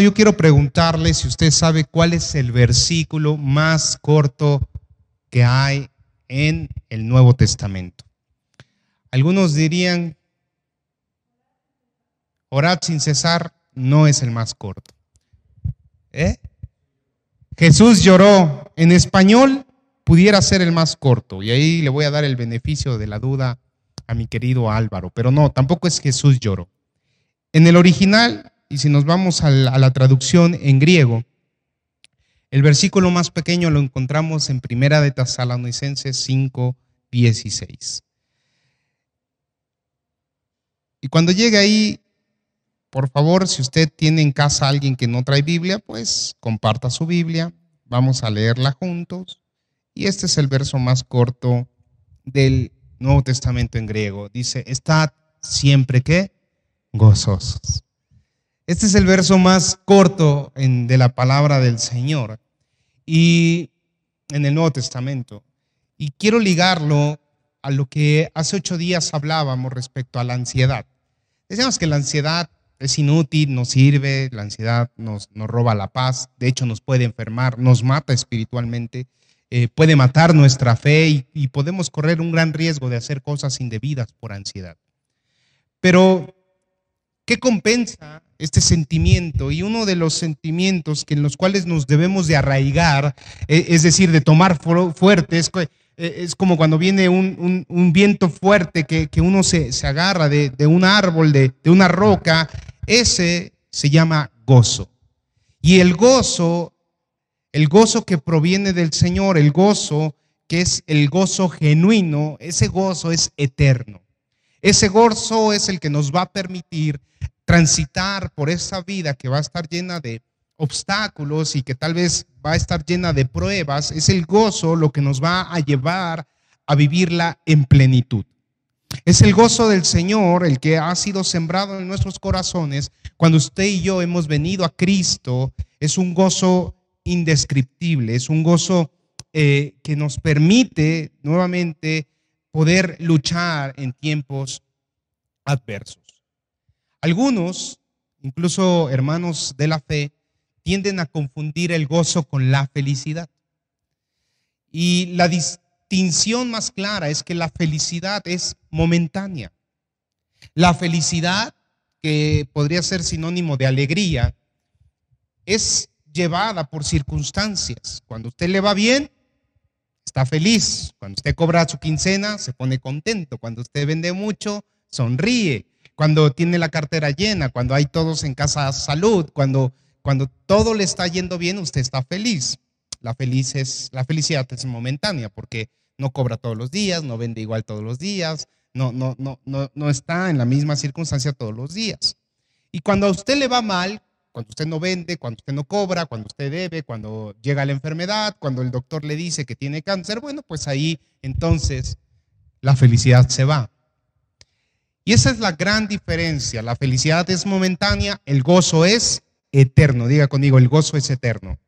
Yo quiero preguntarle si usted sabe cuál es el versículo más corto que hay en el Nuevo Testamento. Algunos dirían, orad sin cesar no es el más corto. ¿Eh? Jesús lloró. En español pudiera ser el más corto. Y ahí le voy a dar el beneficio de la duda a mi querido Álvaro. Pero no, tampoco es Jesús lloró. En el original, y si nos vamos a la, traducción en griego, el versículo más pequeño lo encontramos en Primera de Tesalonicenses 5, 16. Y cuando llegue ahí, por favor, si usted tiene en casa alguien que no trae Biblia, pues comparta su Biblia, vamos a leerla juntos. Y este es el verso más corto del Nuevo Testamento en griego. Dice, estad siempre que gozosos. Este es el verso más corto de la palabra del Señor y en el Nuevo Testamento. Y quiero ligarlo a lo que hace ocho días hablábamos respecto a la ansiedad. Decíamos que la ansiedad es inútil, no sirve, la ansiedad nos, roba la paz, de hecho nos puede enfermar, nos mata espiritualmente, eh, puede matar nuestra fe y podemos correr un gran riesgo de hacer cosas indebidas por ansiedad. Pero, ¿qué compensa este sentimiento? Y uno de los sentimientos que en los cuales nos debemos de arraigar, eh, es decir, de tomar fuerte, es, eh, es como cuando viene un, un, un viento fuerte que, que uno se, se agarra de, de, un árbol, de, de una roca, ese se llama gozo. Y el gozo, el gozo que proviene del Señor, el gozo que es el gozo genuino, ese gozo es eterno. Ese gozo es el que nos va a permitir transitar por esa vida que va a estar llena de obstáculos y que tal vez va a estar llena de pruebas. Es el gozo lo que nos va a llevar a vivirla en plenitud. Es el gozo del Señor el que ha sido sembrado en nuestros corazones cuando usted y yo hemos venido a Cristo. Es un gozo indescriptible, es un gozo eh, que nos permite nuevamente poder luchar en tiempos adversos. Algunos, incluso hermanos de la fe, tienden a confundir el gozo con la felicidad. Y la distinción más clara es que la felicidad es momentánea. La felicidad, que podría ser sinónimo de alegría, es llevada por circunstancias. Cuando usted le va bien, está feliz. Cuando usted cobra su quincena, se pone contento. Cuando usted vende mucho, sonríe. Cuando tiene la cartera llena, cuando hay todos en casa salud, cuando, cuando todo le está yendo bien, usted está feliz. La, feliz es, la felicidad es momentánea porque no cobra todos los días, no vende igual todos los días, no, no, no, no, no está en la misma circunstancia todos los días. Y cuando a usted le va mal, cuando usted no vende, cuando usted no cobra, cuando usted debe, cuando llega la enfermedad, cuando el doctor le dice que tiene cáncer, bueno, pues ahí entonces la felicidad se va. Y esa es la gran diferencia. La felicidad es momentánea, el gozo es eterno. Diga conmigo, el gozo es eterno.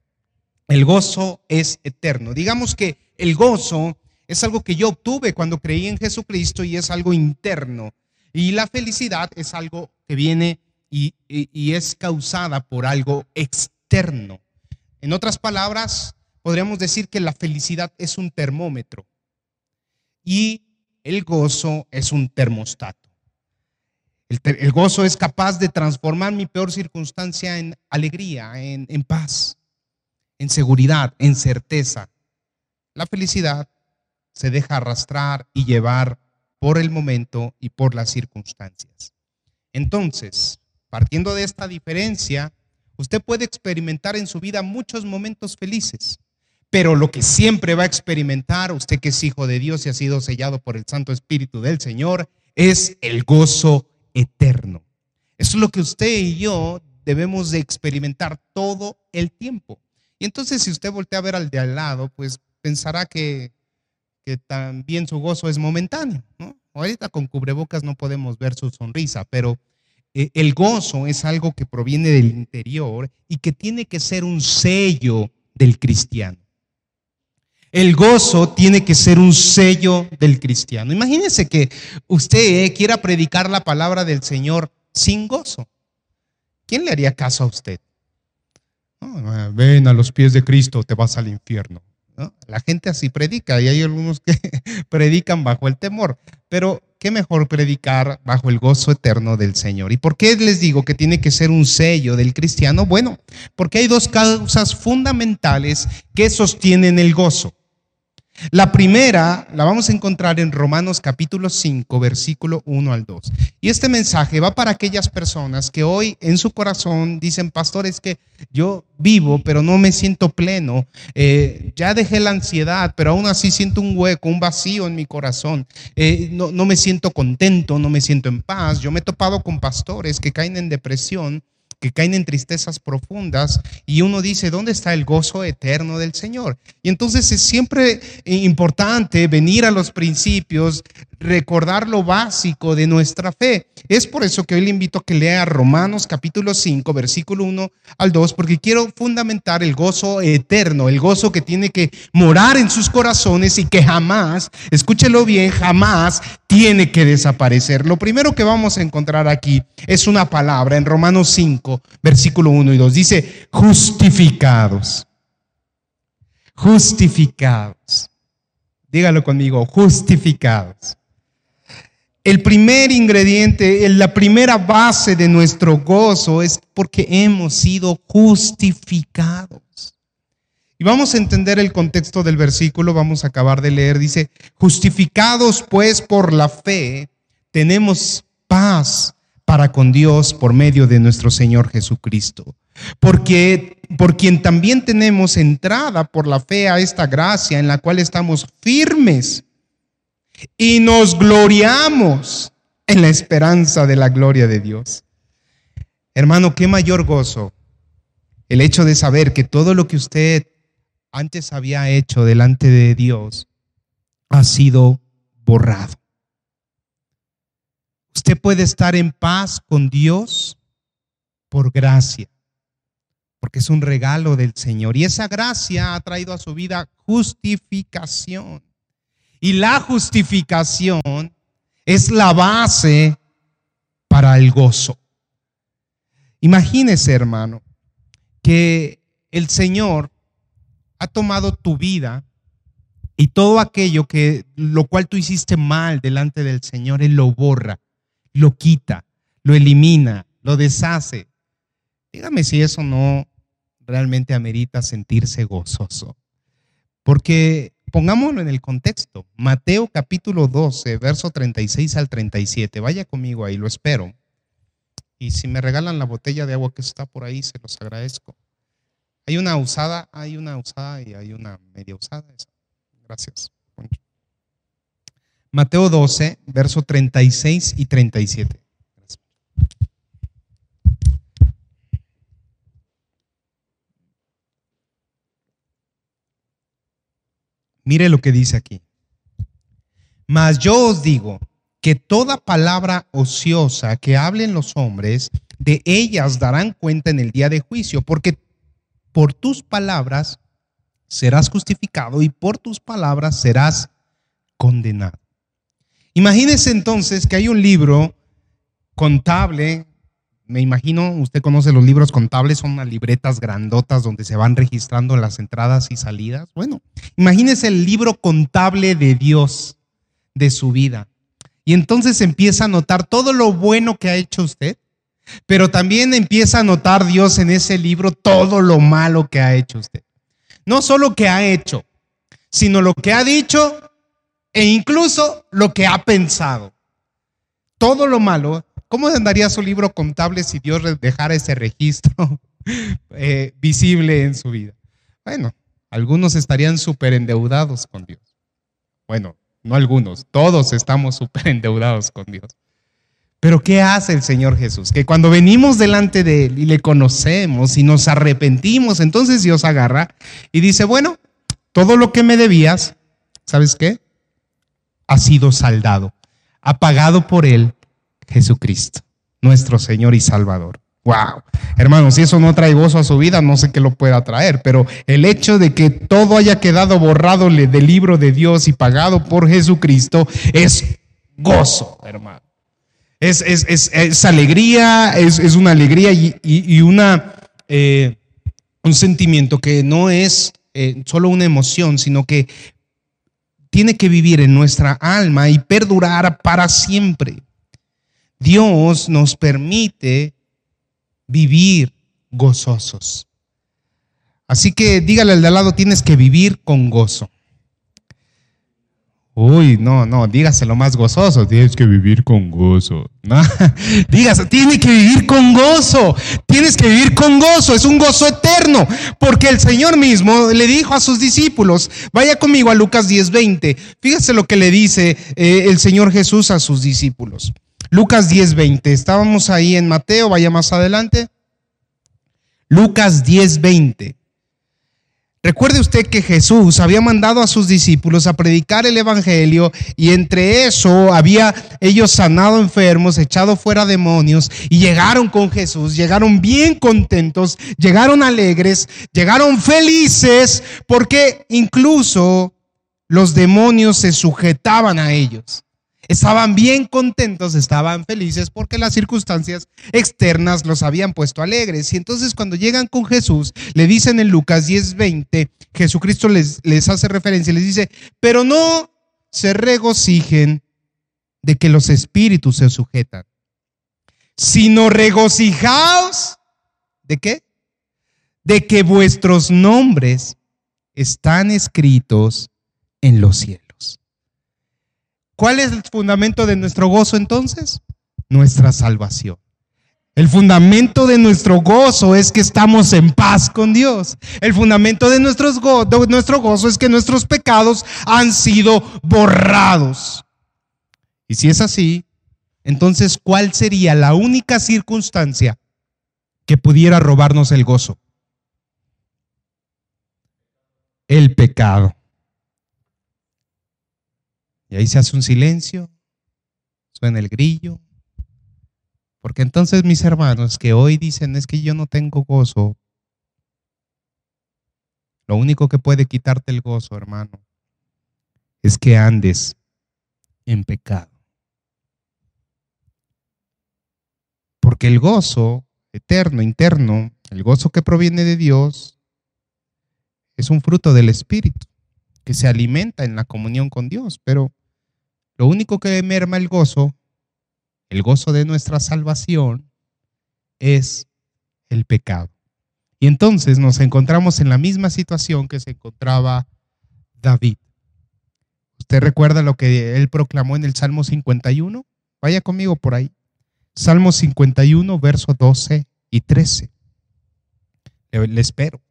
El gozo es eterno. Digamos que el gozo es algo que yo obtuve cuando creí en Jesucristo y es algo interno. Y la felicidad es algo que viene y, es causada por algo externo. En otras palabras, podríamos decir que la felicidad es un termómetro y el gozo es un termostato. El, gozo es capaz de transformar mi peor circunstancia en alegría, en, en paz, en seguridad, en certeza. La felicidad se deja arrastrar y llevar por el momento y por las circunstancias. Entonces, Partiendo de esta diferencia, usted puede experimentar en su vida muchos momentos felices, pero lo que siempre va a experimentar, usted que es hijo de Dios y ha sido sellado por el Santo Espíritu del Señor, es el gozo eterno. Eso es lo que usted y yo debemos de experimentar todo el tiempo. Y entonces si usted voltea a ver al de al lado, pues pensará que, también su gozo es momentáneo. ¿no? Ahorita con cubrebocas no podemos ver su sonrisa, pero eh, el gozo es algo que proviene del interior y que tiene que ser un sello del cristiano. El gozo tiene que ser un sello del cristiano. Imagínese que usted eh, quiera predicar la palabra del Señor sin gozo. ¿Quién le haría caso a usted? ven a los pies de Cristo, te vas al infierno. La gente así predica y hay algunos que predican bajo el temor, pero qué mejor predicar bajo el gozo eterno del Señor. ¿Y por qué les digo que tiene que ser un sello del cristiano? Bueno, porque hay dos causas fundamentales que sostienen el gozo. La primera la vamos a encontrar en Romanos capítulo 5, versículo 1 al 2. Y este mensaje va para aquellas personas que hoy en su corazón dicen, pastor, es que yo vivo, pero no me siento pleno. Eh, ya dejé la ansiedad, pero aún así siento un hueco, un vacío en mi corazón. Eh, no, no me siento contento, no me siento en paz. Yo me he topado con pastores que caen en depresión que caen en tristezas profundas y uno dice, ¿dónde está el gozo eterno del Señor? Y entonces es siempre importante venir a los principios, recordar lo básico de nuestra fe. Es por eso que hoy le invito a que lea Romanos capítulo 5, versículo 1 al 2, porque quiero fundamentar el gozo eterno, el gozo que tiene que morar en sus corazones y que jamás, escúchelo bien, jamás tiene que desaparecer. Lo primero que vamos a encontrar aquí es una palabra en Romanos 5, versículo 1 y 2. Dice, justificados. Justificados. Dígalo conmigo, justificados. El primer ingrediente, la primera base de nuestro gozo es porque hemos sido justificados. Y vamos a entender el contexto del versículo, vamos a acabar de leer, dice, justificados pues por la fe, tenemos paz para con Dios por medio de nuestro Señor Jesucristo. Porque por quien también tenemos entrada por la fe a esta gracia en la cual estamos firmes y nos gloriamos en la esperanza de la gloria de Dios. Hermano, qué mayor gozo el hecho de saber que todo lo que usted antes había hecho delante de Dios ha sido borrado. Usted puede estar en paz con Dios por gracia, porque es un regalo del Señor. Y esa gracia ha traído a su vida justificación. Y la justificación es la base para el gozo. Imagínese, hermano, que el Señor ha tomado tu vida y todo aquello que lo cual tú hiciste mal delante del Señor, Él lo borra, lo quita, lo elimina, lo deshace. Dígame si eso no realmente amerita sentirse gozoso. Porque pongámoslo en el contexto. Mateo capítulo 12, verso 36 al 37. Vaya conmigo ahí, lo espero. Y si me regalan la botella de agua que está por ahí, se los agradezco. Hay una usada, hay una usada y hay una media usada. Gracias. Mateo 12, verso 36 y 37. Mire lo que dice aquí. Mas yo os digo que toda palabra ociosa que hablen los hombres, de ellas darán cuenta en el día de juicio, porque por tus palabras serás justificado y por tus palabras serás condenado. Imagínese entonces que hay un libro contable me imagino, usted conoce los libros contables, son unas libretas grandotas donde se van registrando las entradas y salidas. Bueno, imagínese el libro contable de Dios, de su vida. Y entonces empieza a notar todo lo bueno que ha hecho usted, pero también empieza a notar Dios en ese libro todo lo malo que ha hecho usted. No solo que ha hecho, sino lo que ha dicho e incluso lo que ha pensado. Todo lo malo ¿Cómo andaría su libro contable si Dios dejara ese registro eh, visible en su vida? Bueno, algunos estarían súper endeudados con Dios. Bueno, no algunos, todos estamos súper endeudados con Dios. Pero ¿qué hace el Señor Jesús? Que cuando venimos delante de Él y le conocemos y nos arrepentimos, entonces Dios agarra y dice, bueno, todo lo que me debías, ¿sabes qué? Ha sido saldado, ha pagado por Él Jesucristo, nuestro Señor y Salvador. Wow, hermanos, si eso no trae gozo a su vida, no sé qué lo pueda traer, pero el hecho de que todo haya quedado borrado del libro de Dios y pagado por Jesucristo es gozo, hermano. Es, es, alegría, es, una alegría y, una, eh, un sentimiento que no es eh, solo una emoción, sino que tiene que vivir en nuestra alma y perdurar para siempre. Dios nos permite vivir gozosos. Así que dígale al de al lado, tienes que vivir con gozo. Uy, no, no, dígaselo más gozoso. Tienes que vivir con gozo. No, dígase, tiene que vivir con gozo. Tienes que vivir con gozo. Es un gozo eterno. Porque el Señor mismo le dijo a sus discípulos, vaya conmigo a Lucas 10:20. Fíjese lo que le dice eh, el Señor Jesús a sus discípulos. Lucas 10:20. Estábamos ahí en Mateo, vaya más adelante. Lucas 10:20. Recuerde usted que Jesús había mandado a sus discípulos a predicar el Evangelio y entre eso había ellos sanado enfermos, echado fuera demonios y llegaron con Jesús, llegaron bien contentos, llegaron alegres, llegaron felices porque incluso los demonios se sujetaban a ellos. Estaban bien contentos, estaban felices porque las circunstancias externas los habían puesto alegres. Y entonces cuando llegan con Jesús, le dicen en Lucas 10:20, Jesucristo les, les hace referencia, les dice, pero no se regocijen de que los espíritus se sujetan, sino regocijaos de qué? De que vuestros nombres están escritos en los cielos. ¿Cuál es el fundamento de nuestro gozo entonces? Nuestra salvación. El fundamento de nuestro gozo es que estamos en paz con Dios. El fundamento de, nuestros de nuestro gozo es que nuestros pecados han sido borrados. Y si es así, entonces, ¿cuál sería la única circunstancia que pudiera robarnos el gozo? El pecado. Y ahí se hace un silencio, suena el grillo. Porque entonces mis hermanos que hoy dicen es que yo no tengo gozo, lo único que puede quitarte el gozo, hermano, es que andes en pecado. Porque el gozo eterno, interno, el gozo que proviene de Dios, es un fruto del Espíritu que se alimenta en la comunión con Dios, pero lo único que merma el gozo, el gozo de nuestra salvación, es el pecado. Y entonces nos encontramos en la misma situación que se encontraba David. ¿Usted recuerda lo que él proclamó en el Salmo 51? Vaya conmigo por ahí. Salmo 51, versos 12 y 13. Le, le espero.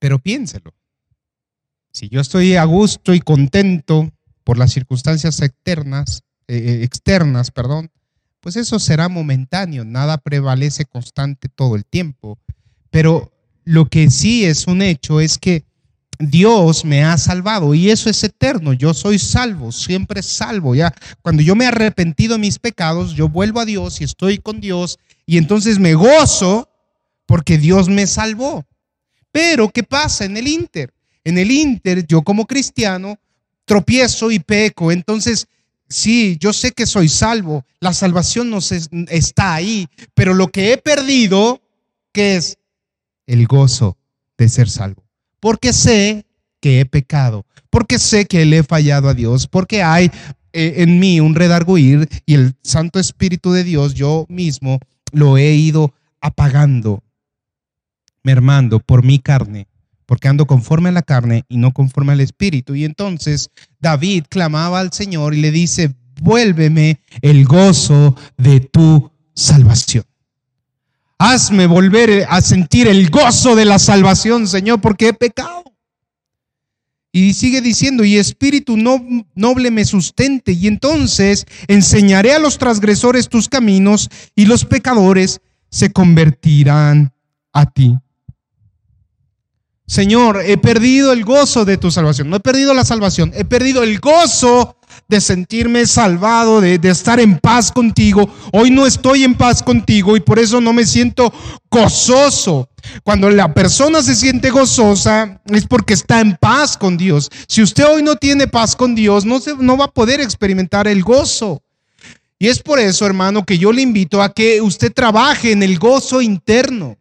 Pero piénselo. Si yo estoy a gusto y contento por las circunstancias externas, eh, eh, externas, perdón, pues eso será momentáneo, nada prevalece constante todo el tiempo. Pero lo que sí es un hecho es que Dios me ha salvado y eso es eterno. Yo soy salvo, siempre salvo. Ya cuando yo me he arrepentido de mis pecados, yo vuelvo a Dios y estoy con Dios y entonces me gozo porque Dios me salvó. Pero ¿qué pasa en el Inter? En el Inter, yo como cristiano tropiezo y peco. Entonces, sí, yo sé que soy salvo. La salvación no está ahí. Pero lo que he perdido, que es el gozo de ser salvo. Porque sé que he pecado. Porque sé que le he fallado a Dios. Porque hay eh, en mí un redarguir y el Santo Espíritu de Dios, yo mismo lo he ido apagando, mermando por mi carne porque ando conforme a la carne y no conforme al espíritu. Y entonces David clamaba al Señor y le dice, vuélveme el gozo de tu salvación. Hazme volver a sentir el gozo de la salvación, Señor, porque he pecado. Y sigue diciendo, y espíritu noble me sustente, y entonces enseñaré a los transgresores tus caminos, y los pecadores se convertirán a ti. Señor, he perdido el gozo de tu salvación. No he perdido la salvación, he perdido el gozo de sentirme salvado, de, estar en paz contigo. Hoy no estoy en paz contigo y por eso no me siento gozoso. Cuando la persona se siente gozosa es porque está en paz con Dios. Si usted hoy no tiene paz con Dios, no, se, no va a poder experimentar el gozo. Y es por eso, hermano, que yo le invito a que usted trabaje en el gozo interno.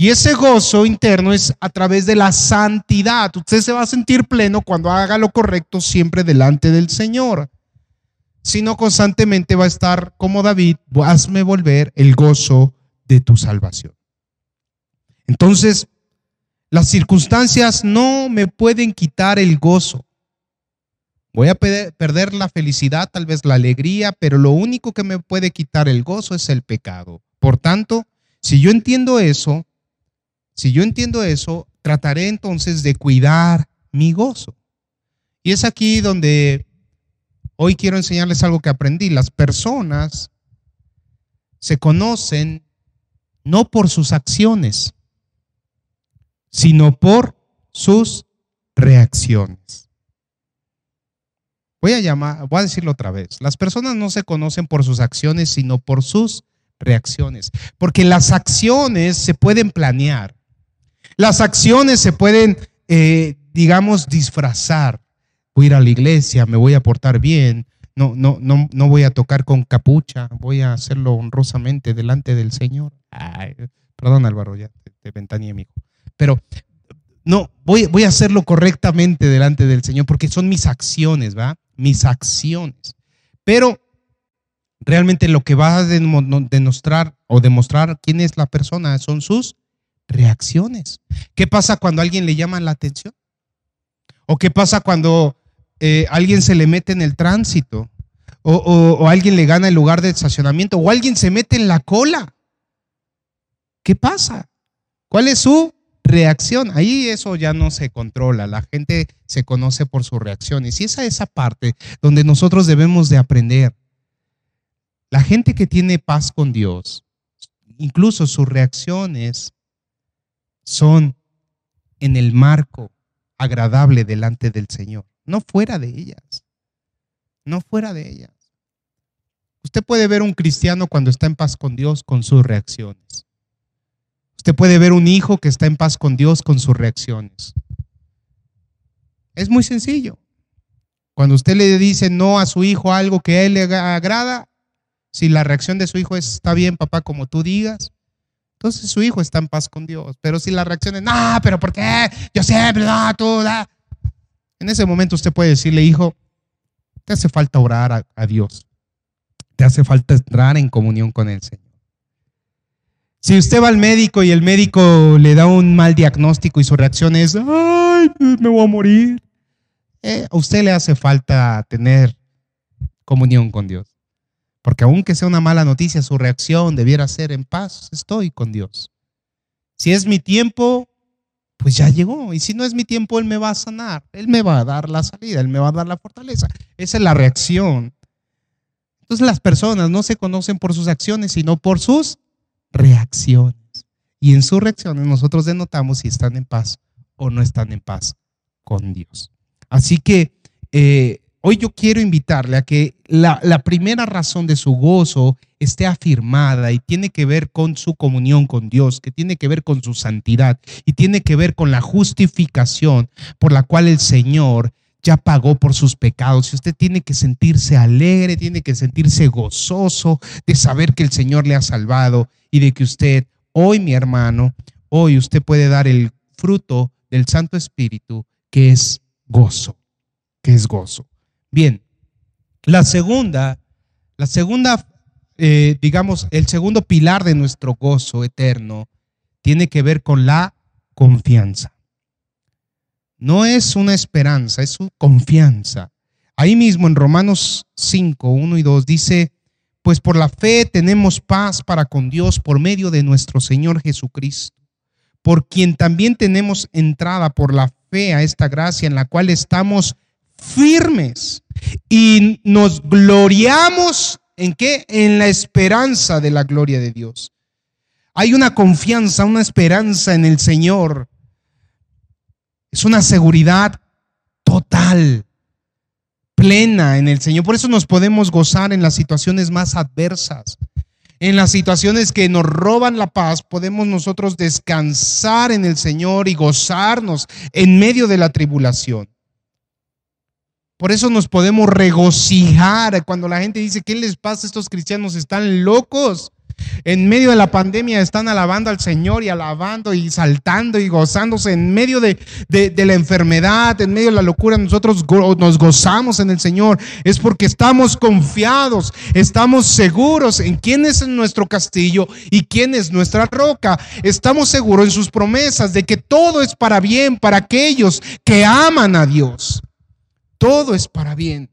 Y ese gozo interno es a través de la santidad. Usted se va a sentir pleno cuando haga lo correcto siempre delante del Señor. Si no, constantemente va a estar como David, hazme volver el gozo de tu salvación. Entonces, las circunstancias no me pueden quitar el gozo. Voy a perder la felicidad, tal vez la alegría, pero lo único que me puede quitar el gozo es el pecado. Por tanto, si yo entiendo eso, si yo entiendo eso, trataré entonces de cuidar mi gozo. Y es aquí donde hoy quiero enseñarles algo que aprendí. Las personas se conocen no por sus acciones, sino por sus reacciones. Voy a llamar, voy a decirlo otra vez. Las personas no se conocen por sus acciones, sino por sus reacciones. Porque las acciones se pueden planear. Las acciones se pueden, eh, digamos, disfrazar. Voy a ir a la iglesia, me voy a portar bien, no, no, no, no voy a tocar con capucha, voy a hacerlo honrosamente delante del Señor. perdón, Álvaro, ya te, ventané, amigo. Pero no, voy, voy a hacerlo correctamente delante del Señor porque son mis acciones, ¿va? Mis acciones. Pero realmente lo que va a demostrar o demostrar quién es la persona son sus reacciones. ¿Qué pasa cuando a alguien le llama la atención? ¿O qué pasa cuando eh, alguien se le mete en el tránsito? O, alguien le gana el lugar de estacionamiento? ¿O alguien se mete en la cola? ¿Qué pasa? ¿Cuál es su reacción. Ahí eso ya no se controla, la gente se conoce por sus reacciones. Y esa es esa parte donde nosotros debemos de aprender. La gente que tiene paz con Dios, incluso sus reacciones son en el marco agradable delante del Señor, no fuera de ellas, no fuera de ellas. Usted puede ver un cristiano cuando está en paz con Dios con sus reacciones. Usted puede ver un hijo que está en paz con Dios con sus reacciones. Es muy sencillo. Cuando usted le dice no a su hijo algo que a él le agrada, si la reacción de su hijo es, está bien, papá, como tú digas, entonces su hijo está en paz con Dios. Pero si la reacción es, no, pero ¿por qué? Yo siempre, no, tú, da. En ese momento usted puede decirle, hijo, te hace falta orar a, Dios. Te hace falta entrar en comunión con el Señor. Si usted va al médico y el médico le da un mal diagnóstico y su reacción es, ay, me voy a morir, eh, a usted le hace falta tener comunión con Dios. Porque aunque sea una mala noticia, su reacción debiera ser en paz, estoy con Dios. Si es mi tiempo, pues ya llegó. Y si no es mi tiempo, Él me va a sanar, Él me va a dar la salida, Él me va a dar la fortaleza. Esa es la reacción. Entonces las personas no se conocen por sus acciones, sino por sus reacciones. Y en sus reacciones nosotros denotamos si están en paz o no están en paz con Dios. Así que eh, hoy yo quiero invitarle a que la, primera razón de su gozo esté afirmada y tiene que ver con su comunión con Dios, que tiene que ver con su santidad y tiene que ver con la justificación por la cual el Señor ya pagó por sus pecados y usted tiene que sentirse alegre, tiene que sentirse gozoso de saber que el Señor le ha salvado y de que usted, hoy mi hermano, hoy usted puede dar el fruto del Santo Espíritu que es gozo, que es gozo. Bien, la segunda, la segunda, eh, digamos, el segundo pilar de nuestro gozo eterno tiene que ver con la confianza. No es una esperanza, es su confianza. Ahí mismo en Romanos 5, 1 y 2 dice, pues por la fe tenemos paz para con Dios por medio de nuestro Señor Jesucristo, por quien también tenemos entrada por la fe a esta gracia en la cual estamos firmes y nos gloriamos en qué? En la esperanza de la gloria de Dios. Hay una confianza, una esperanza en el Señor es una seguridad total, plena en el Señor. Por eso nos podemos gozar en las situaciones más adversas. En las situaciones que nos roban la paz, podemos nosotros descansar en el Señor y gozarnos en medio de la tribulación. Por eso nos podemos regocijar cuando la gente dice, ¿qué les pasa? Estos cristianos están locos. en medio de la pandemia están alabando al Señor y alabando y saltando y gozándose en medio de, de, la enfermedad, en medio de la locura, nosotros nos gozamos en el Señor. Es porque estamos confiados, estamos seguros en quién es nuestro castillo y quién es nuestra roca. Estamos seguros en sus promesas de que todo es para bien para aquellos que aman a Dios. Todo es para bien.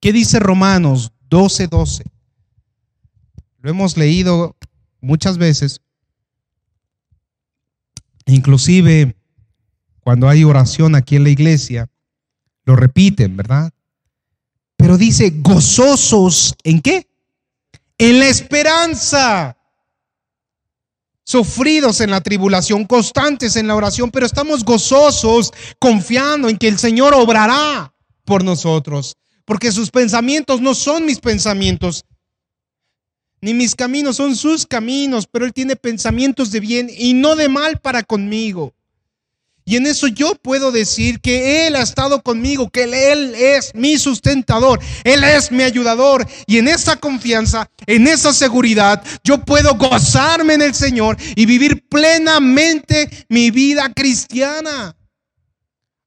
¿Qué dice Romanos 12:12? 12? Lo hemos leído muchas veces. Inclusive cuando hay oración aquí en la iglesia, lo repiten, ¿verdad? Pero dice, gozosos en qué? En la esperanza. Sufridos en la tribulación, constantes en la oración, pero estamos gozosos, confiando en que el Señor obrará por nosotros, porque sus pensamientos no son mis pensamientos, ni mis caminos son sus caminos, pero Él tiene pensamientos de bien y no de mal para conmigo. Y en eso yo puedo decir que Él ha estado conmigo, que Él es mi sustentador, Él es mi ayudador. Y en esa confianza, en esa seguridad, yo puedo gozarme en el Señor y vivir plenamente mi vida cristiana.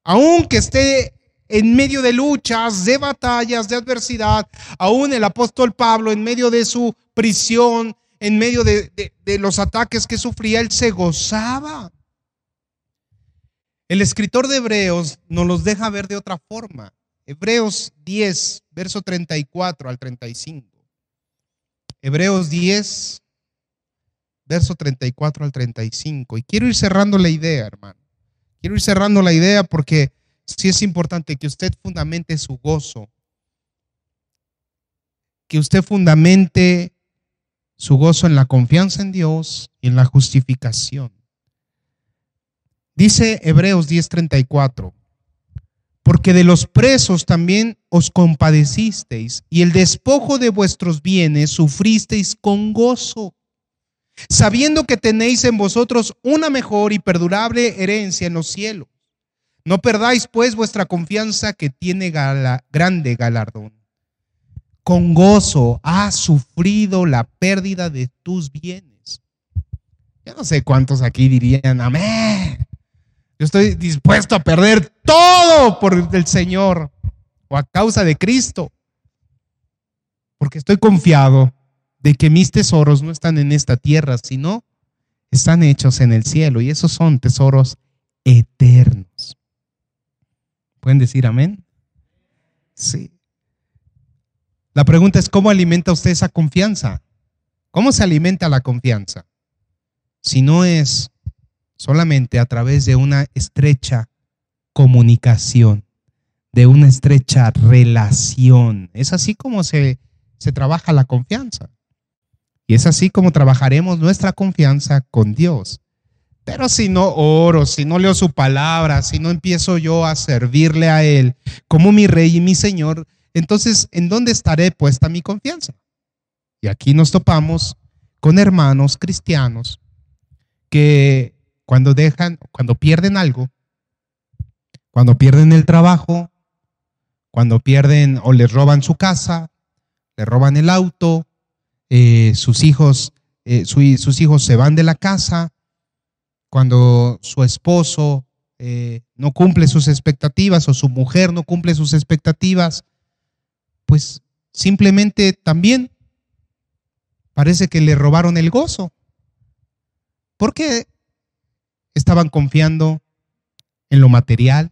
Aunque esté en medio de luchas, de batallas, de adversidad, aún el apóstol Pablo en medio de su prisión, en medio de, los ataques que sufría, él se gozaba. El escritor de Hebreos nos los deja ver de otra forma. Hebreos 10, verso 34 al 35. Hebreos 10, verso 34 al 35. Y quiero ir cerrando la idea, hermano. Quiero ir cerrando la idea porque sí es importante que usted fundamente su gozo, que usted fundamente su gozo en la confianza en Dios y en la justificación. Dice Hebreos 10:34, porque de los presos también os compadecisteis y el despojo de vuestros bienes sufristeis con gozo, sabiendo que tenéis en vosotros una mejor y perdurable herencia en los cielos. No perdáis pues vuestra confianza que tiene grande galardón con gozo has sufrido la pérdida de tus bienes. Yo no sé cuántos aquí dirían, amén. Yo estoy dispuesto a perder todo por el Señor o a causa de Cristo. Porque estoy confiado de que mis tesoros no están en esta tierra, sino están hechos en el cielo. Y esos son tesoros eternos. ¿Pueden decir amén? Sí. La pregunta es, ¿cómo alimenta usted esa confianza? ¿Cómo se alimenta la confianza? Si no es solamente a través de una estrecha comunicación, de una estrecha relación. Es así como se, se trabaja la confianza. Y es así como trabajaremos nuestra confianza con Dios. Pero si no oro, si no leo su palabra, si no empiezo yo a servirle a Él como mi rey y mi Señor, entonces, ¿en dónde estaré puesta mi confianza? Y aquí nos topamos con hermanos cristianos que cuando dejan, cuando pierden algo, cuando pierden el trabajo, cuando pierden o les roban su casa, le roban el auto, eh, sus hijos, eh, sus hijos se van de la casa, cuando su esposo eh, no cumple sus expectativas o su mujer no cumple sus expectativas, pues simplemente también parece que le robaron el gozo. Porque estaban confiando en lo material,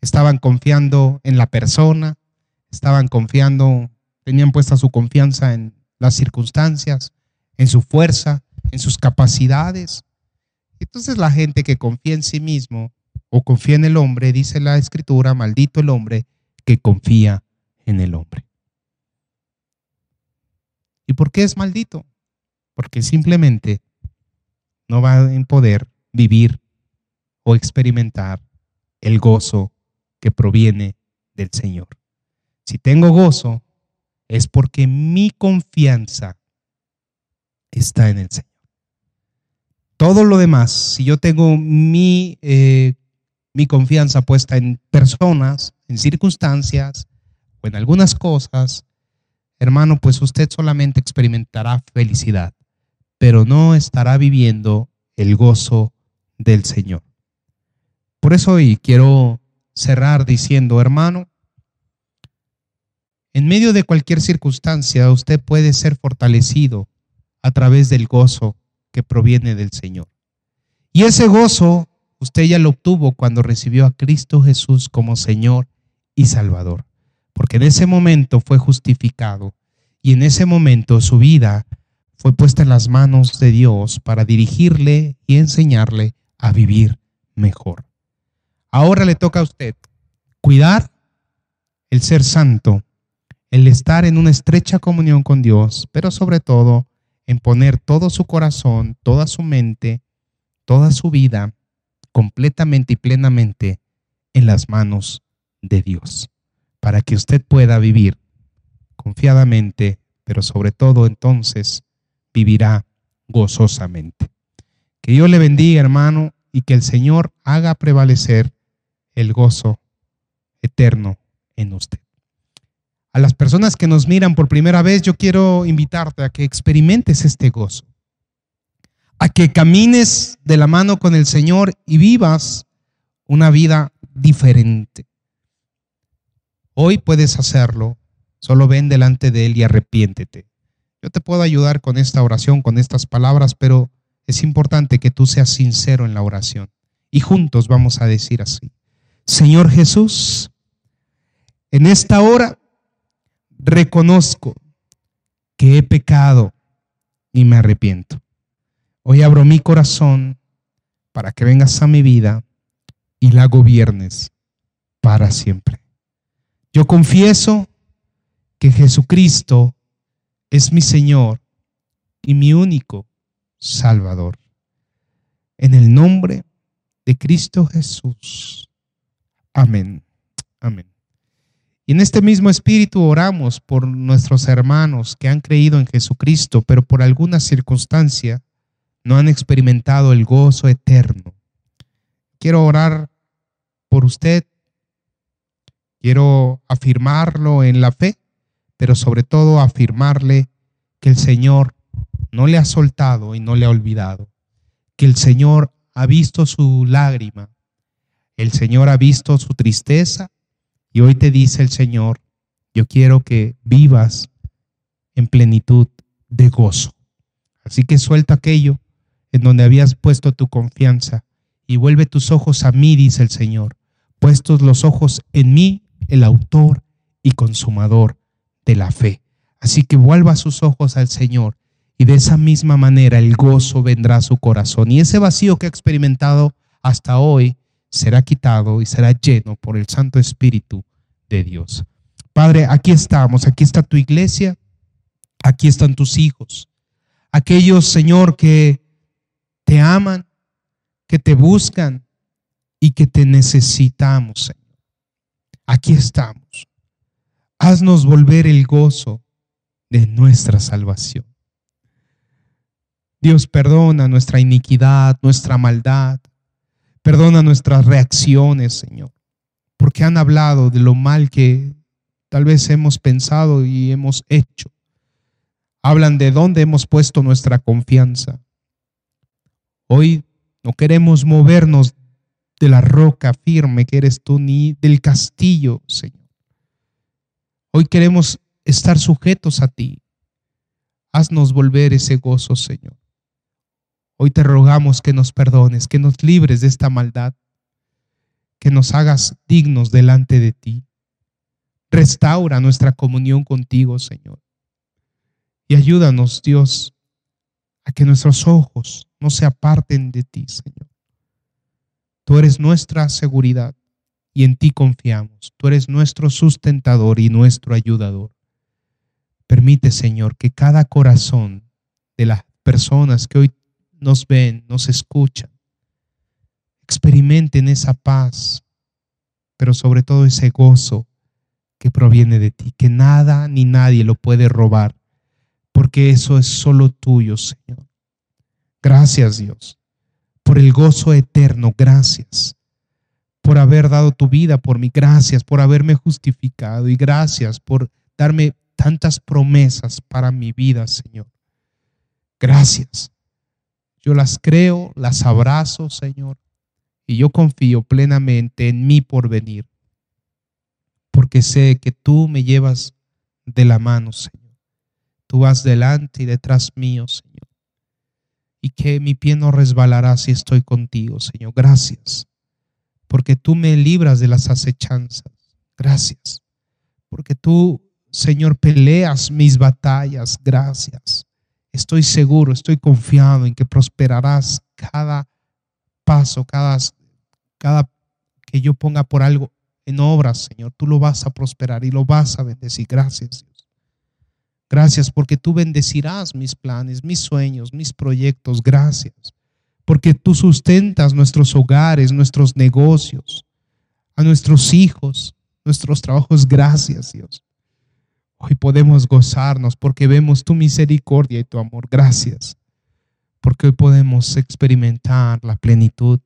estaban confiando en la persona, estaban confiando, tenían puesta su confianza en las circunstancias, en su fuerza, en sus capacidades. Entonces la gente que confía en sí mismo o confía en el hombre, dice la escritura, maldito el hombre que confía en el hombre. ¿Y por qué es maldito? Porque simplemente no va a poder vivir o experimentar el gozo que proviene del Señor. Si tengo gozo, es porque mi confianza está en el Señor. Todo lo demás, si yo tengo mi, eh, mi confianza puesta en personas, en circunstancias, o en algunas cosas, hermano, pues usted solamente experimentará felicidad, pero no estará viviendo el gozo del Señor. Por eso hoy quiero cerrar diciendo, hermano, en medio de cualquier circunstancia usted puede ser fortalecido a través del gozo que proviene del Señor. Y ese gozo usted ya lo obtuvo cuando recibió a Cristo Jesús como Señor y Salvador, porque en ese momento fue justificado y en ese momento su vida fue puesta en las manos de Dios para dirigirle y enseñarle a vivir mejor. Ahora le toca a usted cuidar el ser santo, el estar en una estrecha comunión con Dios, pero sobre todo en poner todo su corazón, toda su mente, toda su vida completamente y plenamente en las manos de Dios, para que usted pueda vivir confiadamente, pero sobre todo entonces vivirá gozosamente. Que Dios le bendiga, hermano, y que el Señor haga prevalecer el gozo eterno en usted. A las personas que nos miran por primera vez, yo quiero invitarte a que experimentes este gozo, a que camines de la mano con el Señor y vivas una vida diferente. Hoy puedes hacerlo, solo ven delante de Él y arrepiéntete. Yo te puedo ayudar con esta oración, con estas palabras, pero es importante que tú seas sincero en la oración. Y juntos vamos a decir así. Señor Jesús, en esta hora reconozco que he pecado y me arrepiento. Hoy abro mi corazón para que vengas a mi vida y la gobiernes para siempre. Yo confieso que Jesucristo es mi Señor y mi único Salvador. En el nombre de Cristo Jesús. Amén. Amén. Y en este mismo espíritu oramos por nuestros hermanos que han creído en Jesucristo, pero por alguna circunstancia no han experimentado el gozo eterno. Quiero orar por usted. Quiero afirmarlo en la fe, pero sobre todo afirmarle que el Señor no le ha soltado y no le ha olvidado, que el Señor ha visto su lágrima, el Señor ha visto su tristeza y hoy te dice el Señor, yo quiero que vivas en plenitud de gozo. Así que suelta aquello en donde habías puesto tu confianza y vuelve tus ojos a mí, dice el Señor, puestos los ojos en mí, el autor y consumador de la fe. Así que vuelva sus ojos al Señor y de esa misma manera el gozo vendrá a su corazón. Y ese vacío que ha experimentado hasta hoy será quitado y será lleno por el Santo Espíritu de Dios. Padre, aquí estamos, aquí está tu iglesia, aquí están tus hijos, aquellos, Señor, que te aman, que te buscan y que te necesitamos, Señor. Aquí estamos. Haznos volver el gozo de nuestra salvación. Dios perdona nuestra iniquidad, nuestra maldad. Perdona nuestras reacciones, Señor, porque han hablado de lo mal que tal vez hemos pensado y hemos hecho. Hablan de dónde hemos puesto nuestra confianza. Hoy no queremos movernos de la roca firme que eres tú, ni del castillo, Señor. Hoy queremos estar sujetos a ti. Haznos volver ese gozo, Señor. Hoy te rogamos que nos perdones, que nos libres de esta maldad, que nos hagas dignos delante de ti. Restaura nuestra comunión contigo, Señor. Y ayúdanos, Dios, a que nuestros ojos no se aparten de ti, Señor. Tú eres nuestra seguridad y en ti confiamos. Tú eres nuestro sustentador y nuestro ayudador. Permite, Señor, que cada corazón de las personas que hoy nos ven, nos escuchan. Experimenten esa paz, pero sobre todo ese gozo que proviene de ti, que nada ni nadie lo puede robar, porque eso es solo tuyo, Señor. Gracias, Dios, por el gozo eterno, gracias por haber dado tu vida por mí, gracias por haberme justificado y gracias por darme tantas promesas para mi vida, Señor. Gracias. Yo las creo, las abrazo, Señor, y yo confío plenamente en mi porvenir, porque sé que tú me llevas de la mano, Señor. Tú vas delante y detrás mío, Señor. Y que mi pie no resbalará si estoy contigo, Señor. Gracias, porque tú me libras de las acechanzas. Gracias, porque tú, Señor, peleas mis batallas. Gracias estoy seguro, estoy confiado en que prosperarás cada paso, cada, cada que yo ponga por algo en obras, Señor. Tú lo vas a prosperar y lo vas a bendecir. Gracias, Dios. Gracias porque tú bendecirás mis planes, mis sueños, mis proyectos. Gracias. Porque tú sustentas nuestros hogares, nuestros negocios, a nuestros hijos, nuestros trabajos. Gracias, Dios. Hoy podemos gozarnos porque vemos tu misericordia y tu amor. Gracias. Porque hoy podemos experimentar la plenitud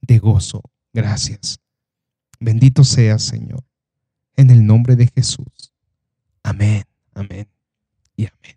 de gozo. Gracias. Bendito seas, Señor. En el nombre de Jesús. Amén, amén y amén.